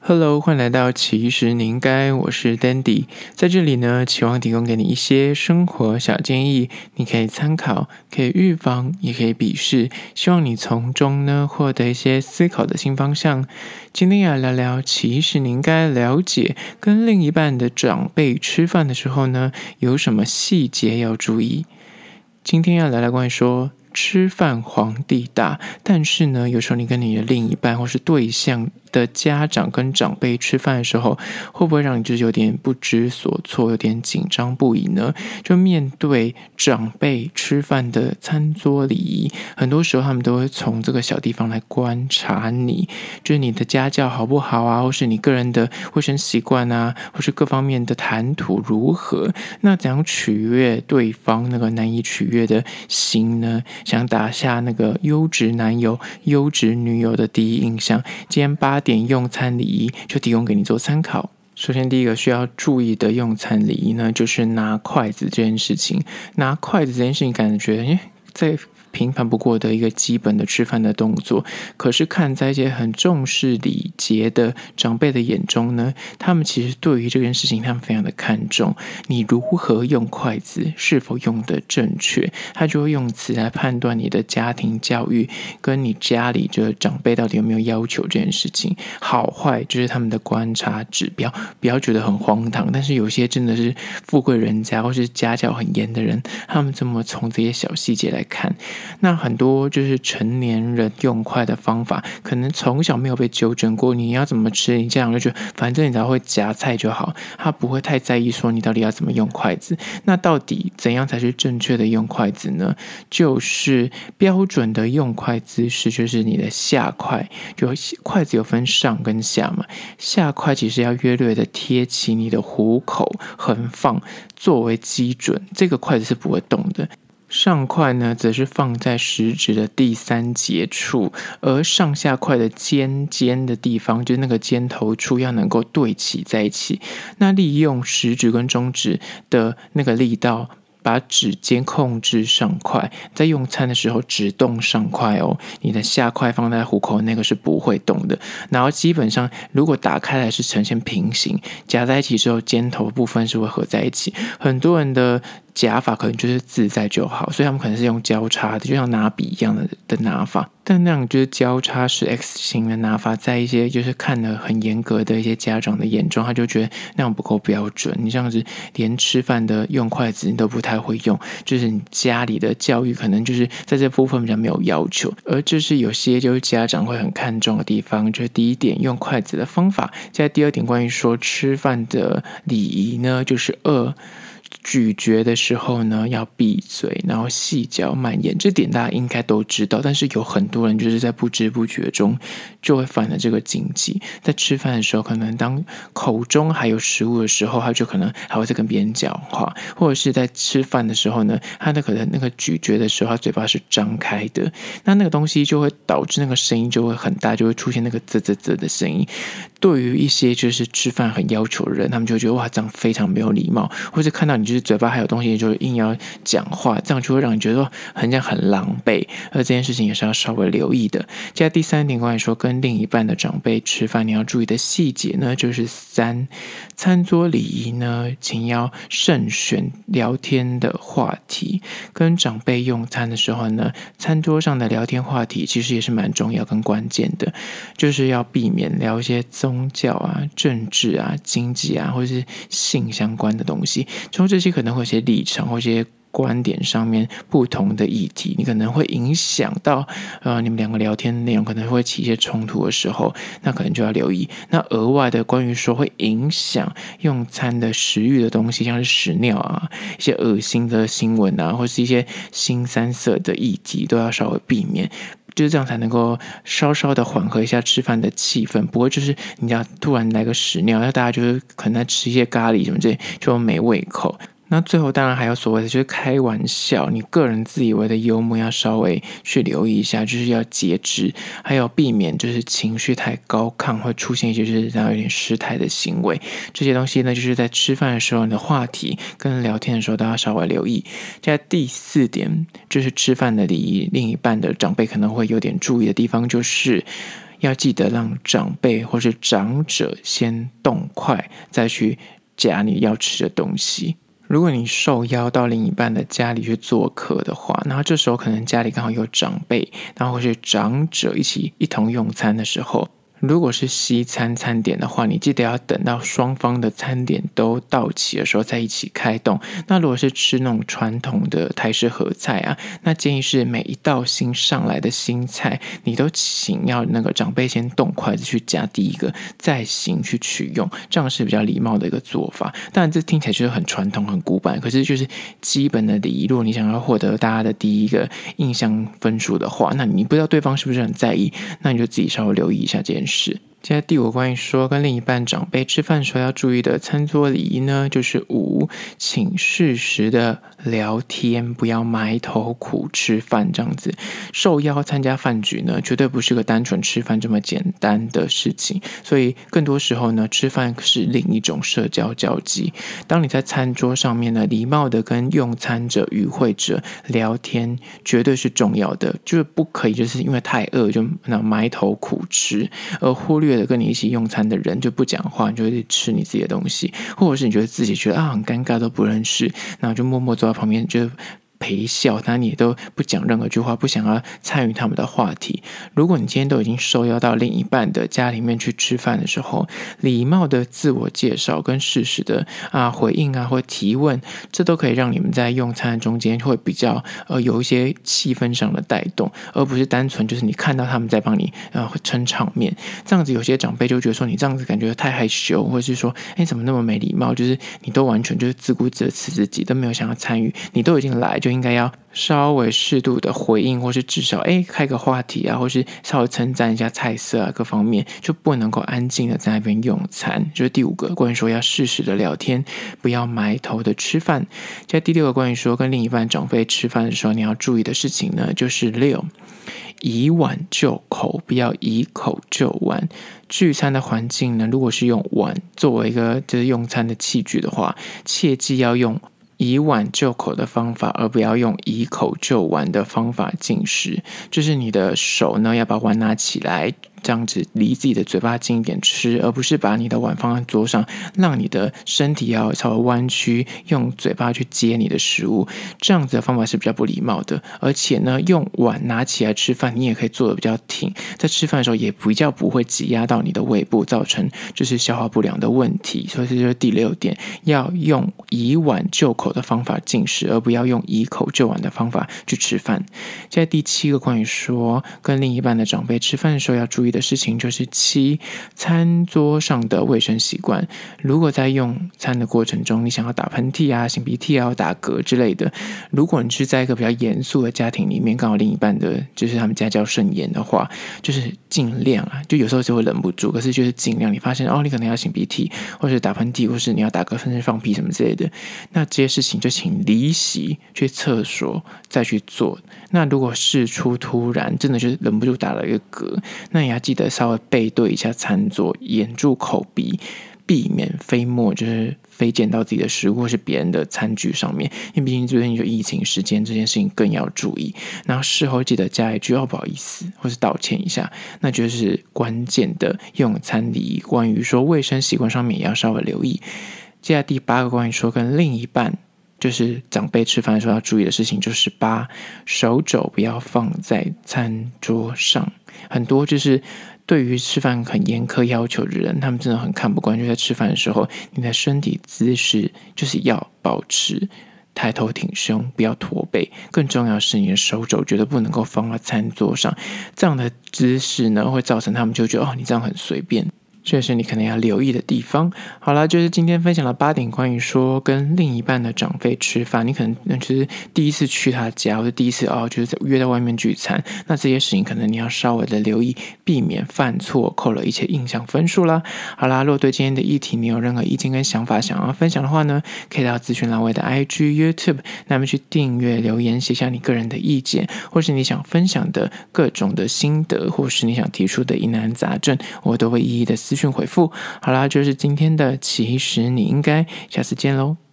Hello，欢迎来到其实你应该，我是 Dandy，在这里呢，期望提供给你一些生活小建议，你可以参考，可以预防，也可以鄙视，希望你从中呢获得一些思考的新方向。今天要聊聊，其实你应该了解，跟另一半的长辈吃饭的时候呢，有什么细节要注意。今天要聊聊关于说。吃饭皇帝大，但是呢，有时候你跟你的另一半或是对象的家长跟长辈吃饭的时候，会不会让你就是有点不知所措，有点紧张不已呢？就面对长辈吃饭的餐桌礼仪，很多时候他们都会从这个小地方来观察你，就是你的家教好不好啊，或是你个人的卫生习惯啊，或是各方面的谈吐如何？那怎样取悦对方那个难以取悦的心呢？想打下那个优质男友、优质女友的第一印象。今天八点用餐礼仪就提供给你做参考。首先，第一个需要注意的用餐礼仪呢，就是拿筷子这件事情。拿筷子这件事情，感觉诶，在。平凡不过的一个基本的吃饭的动作，可是看在一些很重视礼节的长辈的眼中呢，他们其实对于这件事情，他们非常的看重。你如何用筷子，是否用得正确，他就会用词来判断你的家庭教育跟你家里这长辈到底有没有要求这件事情好坏，就是他们的观察指标。不要觉得很荒唐，但是有些真的是富贵人家或是家教很严的人，他们这么从这些小细节来看。那很多就是成年人用筷的方法，可能从小没有被纠正过。你要怎么吃，你这样就觉得，反正你只要会夹菜就好，他不会太在意说你到底要怎么用筷子。那到底怎样才是正确的用筷子呢？就是标准的用筷姿势，就是你的下筷，就筷子有分上跟下嘛，下筷其实要约略的贴起你的虎口，横放作为基准，这个筷子是不会动的。上筷呢，则是放在食指的第三节处，而上下筷的尖尖的地方，就是那个尖头处，要能够对齐在一起。那利用食指跟中指的那个力道。把指尖控制上块，在用餐的时候只动上块哦，你的下筷放在虎口那个是不会动的。然后基本上，如果打开来是呈现平行，夹在一起之后，尖头部分是会合在一起。很多人的。夹法可能就是自在就好，所以他们可能是用交叉的，就像拿笔一样的的拿法。但那样就是交叉式 X 型的拿法，在一些就是看了很严格的一些家长的眼中，他就觉得那样不够标准。你这样子连吃饭的用筷子你都不太会用，就是你家里的教育可能就是在这部分比较没有要求。而这是有些就是家长会很看重的地方，就是第一点用筷子的方法。在第二点关于说吃饭的礼仪呢，就是二。咀嚼的时候呢，要闭嘴，然后细嚼慢咽，这点大家应该都知道。但是有很多人就是在不知不觉中就会犯了这个禁忌。在吃饭的时候，可能当口中还有食物的时候，他就可能还会在跟别人讲话，或者是在吃饭的时候呢，他的可能那个咀嚼的时候，他嘴巴是张开的，那那个东西就会导致那个声音就会很大，就会出现那个啧啧啧的声音。对于一些就是吃饭很要求的人，他们就觉得哇，这样非常没有礼貌，或者看到你就是嘴巴还有东西，就硬要讲话，这样就会让你觉得很像很狼狈。而这件事情也是要稍微留意的。接下来第三点，关于说跟另一半的长辈吃饭，你要注意的细节呢，就是三，餐桌礼仪呢，请要慎选聊天的话题。跟长辈用餐的时候呢，餐桌上的聊天话题其实也是蛮重要跟关键的，就是要避免聊一些宗教啊、政治啊、经济啊，或者是性相关的东西。从这些可能会有些立场或一些观点上面不同的议题，你可能会影响到呃你们两个聊天内容，可能会起一些冲突的时候，那可能就要留意。那额外的关于说会影响用餐的食欲的东西，像是屎尿啊、一些恶心的新闻啊，或是一些新三色的议题，都要稍微避免。就是这样才能够稍稍的缓和一下吃饭的气氛，不会就是你要突然来个屎尿，那大家就是可能在吃一些咖喱什么这就没胃口。那最后当然还有所谓的，就是开玩笑，你个人自以为的幽默要稍微去留意一下，就是要节制，还有避免就是情绪太高亢，会出现一些就是这样有点失态的行为。这些东西呢，就是在吃饭的时候，你的话题跟聊天的时候都要稍微留意。在第四点，就是吃饭的礼仪，另一半的长辈可能会有点注意的地方，就是。要记得让长辈或是长者先动筷，再去夹你要吃的东西。如果你受邀到另一半的家里去做客的话，然后这时候可能家里刚好有长辈，然后或是长者一起一同用餐的时候。如果是西餐餐点的话，你记得要等到双方的餐点都到齐的时候再一起开动。那如果是吃那种传统的台式合菜啊，那建议是每一道新上来的新菜，你都请要那个长辈先动筷子去夹第一个，再行去取用，这样是比较礼貌的一个做法。当然，这听起来就是很传统、很古板，可是就是基本的礼仪。如果你想要获得大家的第一个印象分数的话，那你不知道对方是不是很在意，那你就自己稍微留意一下这件事。是。接下来第五关于说跟另一半长辈吃饭时候要注意的餐桌礼仪呢，就是五，请适时的聊天，不要埋头苦吃饭这样子。受邀参加饭局呢，绝对不是个单纯吃饭这么简单的事情，所以更多时候呢，吃饭是另一种社交交际。当你在餐桌上面呢，礼貌的跟用餐者、与会者聊天，绝对是重要的，就是不可以就是因为太饿就那埋头苦吃，而忽略。越的跟你一起用餐的人就不讲话，你就会吃你自己的东西，或者是你觉得自己觉得啊很尴尬都不认识，然后就默默坐在旁边就。陪笑，那你也都不讲任何句话，不想要参与他们的话题。如果你今天都已经受邀到另一半的家里面去吃饭的时候，礼貌的自我介绍跟适时的啊回应啊或提问，这都可以让你们在用餐中间会比较呃有一些气氛上的带动，而不是单纯就是你看到他们在帮你呃撑场面。这样子有些长辈就觉得说你这样子感觉太害羞，或者是说哎怎么那么没礼貌，就是你都完全就是自顾自的吃自己，都没有想要参与，你都已经来就。就应该要稍微适度的回应，或是至少哎开个话题啊，或是稍微称赞一下菜色啊，各方面就不能够安静的在那边用餐。就是第五个，关于说要适时的聊天，不要埋头的吃饭。在第六个，关于说跟另一半长辈吃饭的时候，你要注意的事情呢，就是六，以碗就口，不要以口就碗。聚餐的环境呢，如果是用碗作为一个就是用餐的器具的话，切记要用。以碗就口的方法，而不要用以口就碗的方法进食。就是你的手呢，要把碗拿起来。这样子离自己的嘴巴近一点吃，而不是把你的碗放在桌上，让你的身体要稍微弯曲，用嘴巴去接你的食物。这样子的方法是比较不礼貌的。而且呢，用碗拿起来吃饭，你也可以做得比较挺，在吃饭的时候也比较不会挤压到你的胃部，造成就是消化不良的问题。所以这就是第六点，要用以碗就口的方法进食，而不要用以口就碗的方法去吃饭。在第七个关于说跟另一半的长辈吃饭的时候要注意的事情就是七，餐桌上的卫生习惯。如果在用餐的过程中，你想要打喷嚏啊、擤鼻涕啊、打嗝之类的，如果你是在一个比较严肃的家庭里面，刚好另一半的就是他们家教甚严的话，就是尽量啊，就有时候就会忍不住，可是就是尽量。你发现哦，你可能要擤鼻涕，或是打喷嚏，或是你要打嗝，甚至放屁什么之类的，那这些事情就请离席去厕所再去做。那如果事出突然，真的就是忍不住打了一个嗝，那也记得稍微背对一下餐桌，掩住口鼻，避免飞沫就是飞溅到自己的食物或是别人的餐具上面。因为毕竟最近就疫情时间，这件事情更要注意。然后事后记得加一句“哦，不好意思”或是道歉一下，那就是关键的用餐礼仪。关于说卫生习惯上面也要稍微留意。接下来第八个关于说跟另一半。就是长辈吃饭的时候要注意的事情，就是八，手肘不要放在餐桌上。很多就是对于吃饭很严苛要求的人，他们真的很看不惯。就在吃饭的时候，你的身体姿势就是要保持抬头挺胸，不要驼背。更重要是，你的手肘绝对不能够放在餐桌上。这样的姿势呢，会造成他们就觉得哦，你这样很随便。这是你可能要留意的地方。好了，就是今天分享了八点关于说跟另一半的长辈吃饭，你可能那就是第一次去他家，或者第一次哦，就是约在外面聚餐，那这些事情可能你要稍微的留意，避免犯错，扣了一些印象分数啦。好啦，如果对今天的议题你有任何意见跟想法想要分享的话呢，可以到资讯栏位的 IG、YouTube，那么去订阅、留言，写下你个人的意见，或是你想分享的各种的心得，或是你想提出的疑难杂症，我都会一一的私讯回复。好啦，就是今天的，其实你应该下次见喽。